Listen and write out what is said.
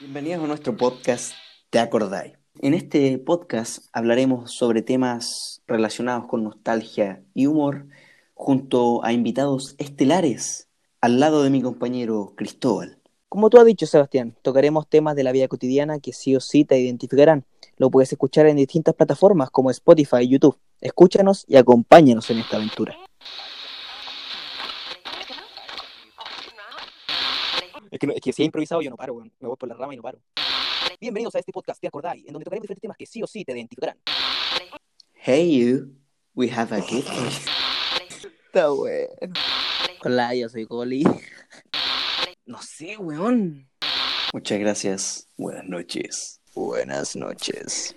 Bienvenidos a nuestro podcast ¿Te acordáis? En este podcast hablaremos sobre temas relacionados con nostalgia y humor junto a invitados estelares al lado de mi compañero Cristóbal. Como tú has dicho, Sebastián, tocaremos temas de la vida cotidiana que sí o sí te identificarán. Lo puedes escuchar en distintas plataformas como Spotify y YouTube. Escúchanos y acompáñanos en esta aventura. Es que, no- es que si he improvisado yo no paro, weón. Me voy por la rama y no paro. Bienvenidos a este podcast, ¿te acordáis? En donde tocaremos diferentes temas que sí o sí te identificarán. Hey you, we have a gift. Está bueno. Hola, yo soy Goli. No sé, weón. Muchas gracias. Buenas noches. Buenas noches.